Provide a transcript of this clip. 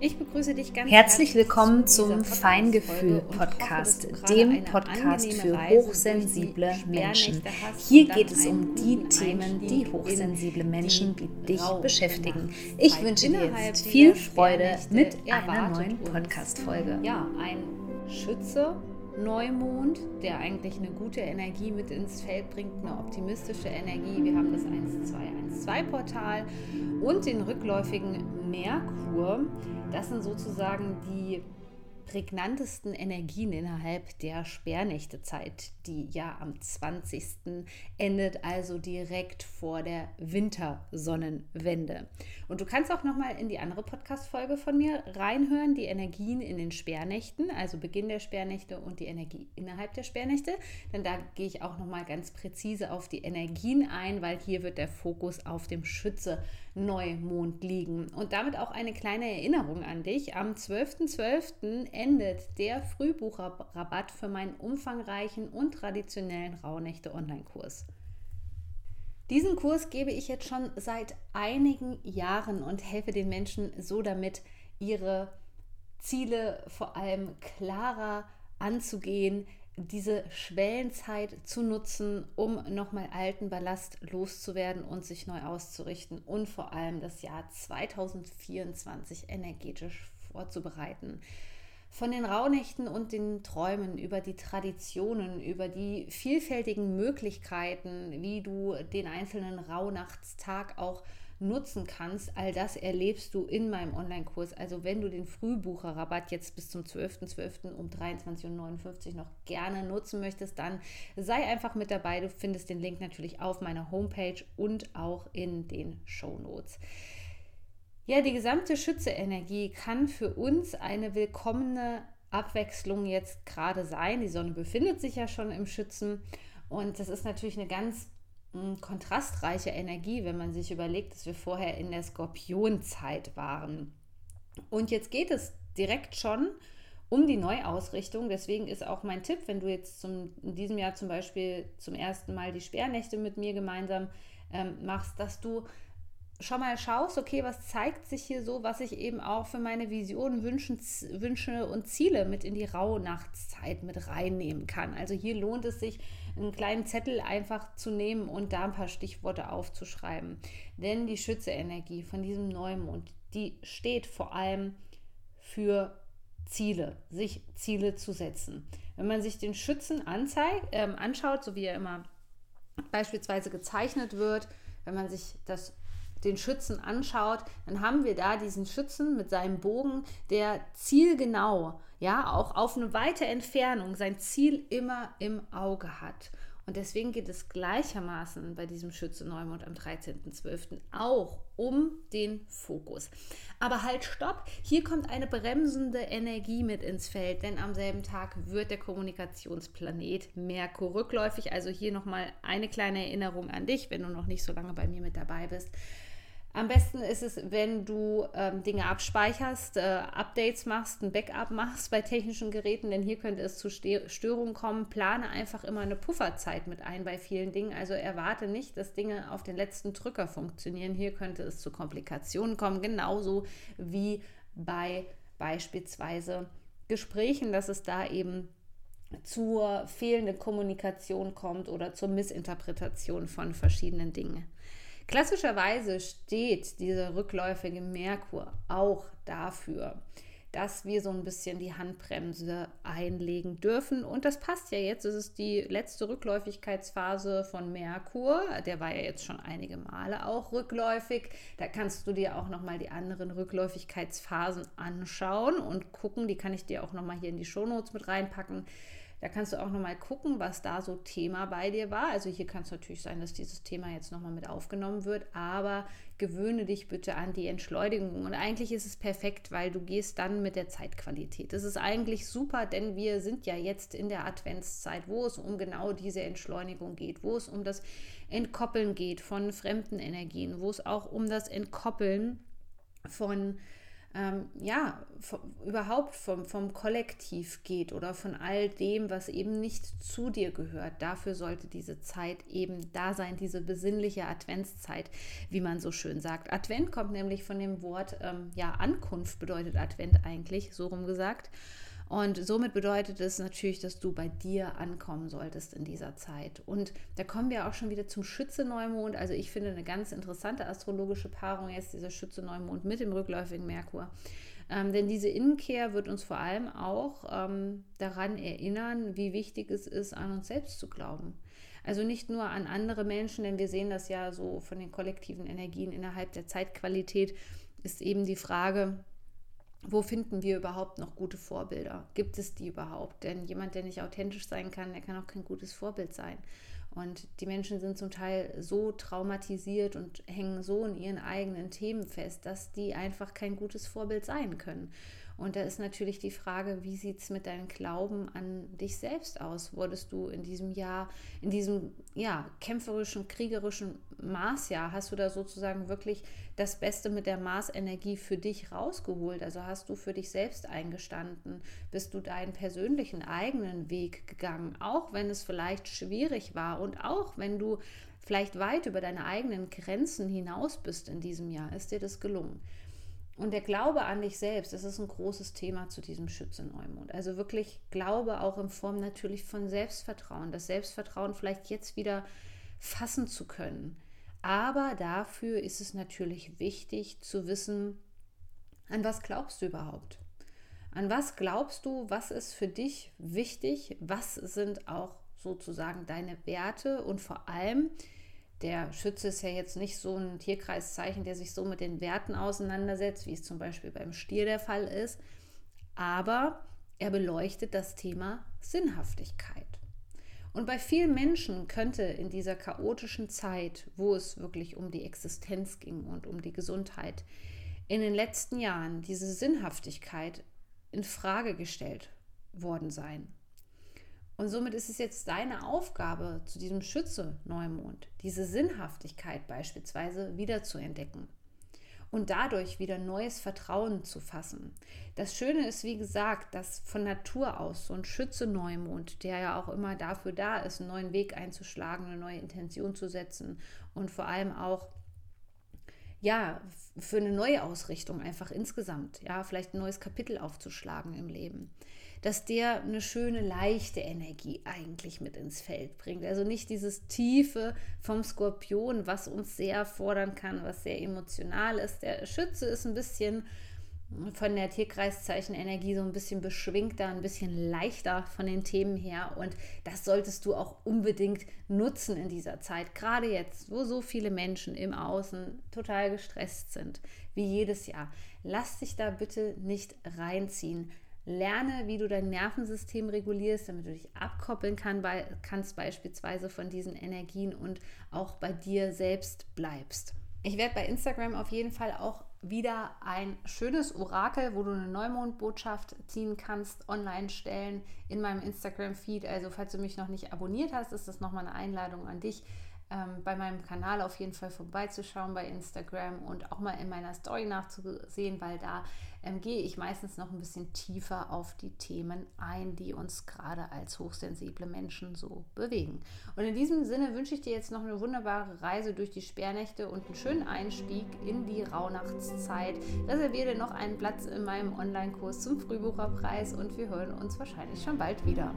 Ich begrüße dich ganz herzlich willkommen zum Feingefühl Podcast, dem Podcast für hochsensible Menschen. Hier geht es um die Themen, die hochsensible Menschen wie dich beschäftigen. Ich wünsche dir jetzt viel Freude mit einer neuen Podcast-Folge. Ja, ein Schütze Neumond, der eigentlich eine gute Energie mit ins Feld bringt, eine optimistische Energie. Wir haben das 1212-Portal und den rückläufigen Merkur. Das sind sozusagen die prägnantesten Energien innerhalb der Sperrnächtezeit, die ja am 20. endet, also direkt vor der Wintersonnenwende. Und du kannst auch noch mal in die andere Podcast Folge von mir reinhören, die Energien in den Sperrnächten, also Beginn der Sperrnächte und die Energie innerhalb der Sperrnächte, denn da gehe ich auch noch mal ganz präzise auf die Energien ein, weil hier wird der Fokus auf dem Schütze Neumond liegen. Und damit auch eine kleine Erinnerung an dich. Am 12.12. .12. endet der Frühbucherrabatt für meinen umfangreichen und traditionellen Rauhnächte-Online-Kurs. Diesen Kurs gebe ich jetzt schon seit einigen Jahren und helfe den Menschen so damit, ihre Ziele vor allem klarer anzugehen, diese Schwellenzeit zu nutzen, um nochmal alten Ballast loszuwerden und sich neu auszurichten und vor allem das Jahr 2024 energetisch vorzubereiten. Von den Rauhnächten und den Träumen über die Traditionen, über die vielfältigen Möglichkeiten, wie du den einzelnen Rauhnachtstag auch nutzen kannst, all das erlebst du in meinem Online-Kurs. Also wenn du den Frühbucherrabatt jetzt bis zum 12.12. .12. um 23.59 Uhr noch gerne nutzen möchtest, dann sei einfach mit dabei. Du findest den Link natürlich auf meiner Homepage und auch in den Show Notes. Ja, die gesamte Schütze-Energie kann für uns eine willkommene Abwechslung jetzt gerade sein. Die Sonne befindet sich ja schon im Schützen und das ist natürlich eine ganz kontrastreiche Energie, wenn man sich überlegt, dass wir vorher in der Skorpionzeit waren. Und jetzt geht es direkt schon um die Neuausrichtung. Deswegen ist auch mein Tipp, wenn du jetzt zum, in diesem Jahr zum Beispiel zum ersten Mal die Sperrnächte mit mir gemeinsam ähm, machst, dass du schon mal schaust, okay, was zeigt sich hier so, was ich eben auch für meine Visionen, Wünschen, Wünsche und Ziele mit in die Rauhnachtszeit mit reinnehmen kann. Also hier lohnt es sich, einen kleinen Zettel einfach zu nehmen und da ein paar Stichworte aufzuschreiben. Denn die Schütze-Energie von diesem Neumond, die steht vor allem für Ziele, sich Ziele zu setzen. Wenn man sich den Schützen anzeigt, äh, anschaut, so wie er immer beispielsweise gezeichnet wird, wenn man sich das den Schützen anschaut, dann haben wir da diesen Schützen mit seinem Bogen, der zielgenau, ja, auch auf eine weite Entfernung sein Ziel immer im Auge hat. Und deswegen geht es gleichermaßen bei diesem Schütze Neumond am 13.12. auch um den Fokus. Aber halt, stopp, hier kommt eine bremsende Energie mit ins Feld, denn am selben Tag wird der Kommunikationsplanet Merkur rückläufig. Also hier nochmal eine kleine Erinnerung an dich, wenn du noch nicht so lange bei mir mit dabei bist. Am besten ist es, wenn du ähm, Dinge abspeicherst, äh, Updates machst, ein Backup machst bei technischen Geräten, denn hier könnte es zu Störungen kommen. Plane einfach immer eine Pufferzeit mit ein bei vielen Dingen. Also erwarte nicht, dass Dinge auf den letzten Drücker funktionieren. Hier könnte es zu Komplikationen kommen, genauso wie bei beispielsweise Gesprächen, dass es da eben zur fehlenden Kommunikation kommt oder zur Missinterpretation von verschiedenen Dingen. Klassischerweise steht dieser rückläufige Merkur auch dafür, dass wir so ein bisschen die Handbremse einlegen dürfen. Und das passt ja jetzt. Es ist die letzte Rückläufigkeitsphase von Merkur. Der war ja jetzt schon einige Male auch rückläufig. Da kannst du dir auch nochmal die anderen Rückläufigkeitsphasen anschauen und gucken. Die kann ich dir auch nochmal hier in die Shownotes mit reinpacken da kannst du auch nochmal gucken, was da so Thema bei dir war. Also hier kann es natürlich sein, dass dieses Thema jetzt nochmal mit aufgenommen wird, aber gewöhne dich bitte an die Entschleunigung. Und eigentlich ist es perfekt, weil du gehst dann mit der Zeitqualität. Das ist eigentlich super, denn wir sind ja jetzt in der Adventszeit, wo es um genau diese Entschleunigung geht, wo es um das Entkoppeln geht von fremden Energien, wo es auch um das Entkoppeln von ähm, ja, überhaupt vom, vom Kollektiv geht oder von all dem, was eben nicht zu dir gehört. Dafür sollte diese Zeit eben da sein, diese besinnliche Adventszeit, wie man so schön sagt. Advent kommt nämlich von dem Wort, ähm, ja, Ankunft bedeutet Advent eigentlich, so rum gesagt. Und somit bedeutet es natürlich, dass du bei dir ankommen solltest in dieser Zeit. Und da kommen wir auch schon wieder zum Schütze-Neumond. Also ich finde eine ganz interessante astrologische Paarung jetzt dieser Schütze-Neumond mit dem rückläufigen Merkur. Ähm, denn diese Innenkehr wird uns vor allem auch ähm, daran erinnern, wie wichtig es ist, an uns selbst zu glauben. Also nicht nur an andere Menschen, denn wir sehen das ja so von den kollektiven Energien innerhalb der Zeitqualität, ist eben die Frage, wo finden wir überhaupt noch gute Vorbilder? Gibt es die überhaupt? Denn jemand, der nicht authentisch sein kann, der kann auch kein gutes Vorbild sein. Und die Menschen sind zum Teil so traumatisiert und hängen so in ihren eigenen Themen fest, dass die einfach kein gutes Vorbild sein können. Und da ist natürlich die Frage, wie sieht es mit deinem Glauben an dich selbst aus? Wurdest du in diesem Jahr, in diesem ja, kämpferischen, kriegerischen Marsjahr, hast du da sozusagen wirklich das Beste mit der Marsenergie für dich rausgeholt? Also hast du für dich selbst eingestanden? Bist du deinen persönlichen eigenen Weg gegangen, auch wenn es vielleicht schwierig war und auch wenn du vielleicht weit über deine eigenen Grenzen hinaus bist in diesem Jahr? Ist dir das gelungen? Und der Glaube an dich selbst, das ist ein großes Thema zu diesem Schütze-Neumond. Also wirklich Glaube auch in Form natürlich von Selbstvertrauen. Das Selbstvertrauen vielleicht jetzt wieder fassen zu können. Aber dafür ist es natürlich wichtig zu wissen, an was glaubst du überhaupt? An was glaubst du? Was ist für dich wichtig? Was sind auch sozusagen deine Werte? Und vor allem, der Schütze ist ja jetzt nicht so ein Tierkreiszeichen, der sich so mit den Werten auseinandersetzt, wie es zum Beispiel beim Stier der Fall ist, aber er beleuchtet das Thema Sinnhaftigkeit. Und bei vielen Menschen könnte in dieser chaotischen Zeit, wo es wirklich um die Existenz ging und um die Gesundheit, in den letzten Jahren diese Sinnhaftigkeit in Frage gestellt worden sein. Und somit ist es jetzt deine Aufgabe, zu diesem Schütze-Neumond diese Sinnhaftigkeit beispielsweise wieder zu entdecken und dadurch wieder neues Vertrauen zu fassen. Das Schöne ist, wie gesagt, dass von Natur aus so ein Schütze-Neumond, der ja auch immer dafür da ist, einen neuen Weg einzuschlagen, eine neue Intention zu setzen und vor allem auch ja, für eine neue Ausrichtung einfach insgesamt, ja, vielleicht ein neues Kapitel aufzuschlagen im Leben dass der eine schöne, leichte Energie eigentlich mit ins Feld bringt. Also nicht dieses Tiefe vom Skorpion, was uns sehr fordern kann, was sehr emotional ist. Der Schütze ist ein bisschen von der Tierkreiszeichen-Energie so ein bisschen beschwingter, ein bisschen leichter von den Themen her. Und das solltest du auch unbedingt nutzen in dieser Zeit. Gerade jetzt, wo so viele Menschen im Außen total gestresst sind, wie jedes Jahr. Lass dich da bitte nicht reinziehen. Lerne, wie du dein Nervensystem regulierst, damit du dich abkoppeln kann, bei, kannst, beispielsweise von diesen Energien und auch bei dir selbst bleibst. Ich werde bei Instagram auf jeden Fall auch wieder ein schönes Orakel, wo du eine Neumondbotschaft ziehen kannst, online stellen in meinem Instagram-Feed. Also falls du mich noch nicht abonniert hast, ist das nochmal eine Einladung an dich, ähm, bei meinem Kanal auf jeden Fall vorbeizuschauen bei Instagram und auch mal in meiner Story nachzusehen, weil da ähm, gehe ich meistens noch ein bisschen tiefer auf die Themen ein, die uns gerade als hochsensible Menschen so bewegen. Und in diesem Sinne wünsche ich dir jetzt noch eine wunderbare Reise durch die Sperrnächte und einen schönen Einstieg in die Rauhnachtszeit. Reserviere noch einen Platz in meinem Online-Kurs zum Frühbucherpreis und wir hören uns wahrscheinlich schon bald wieder.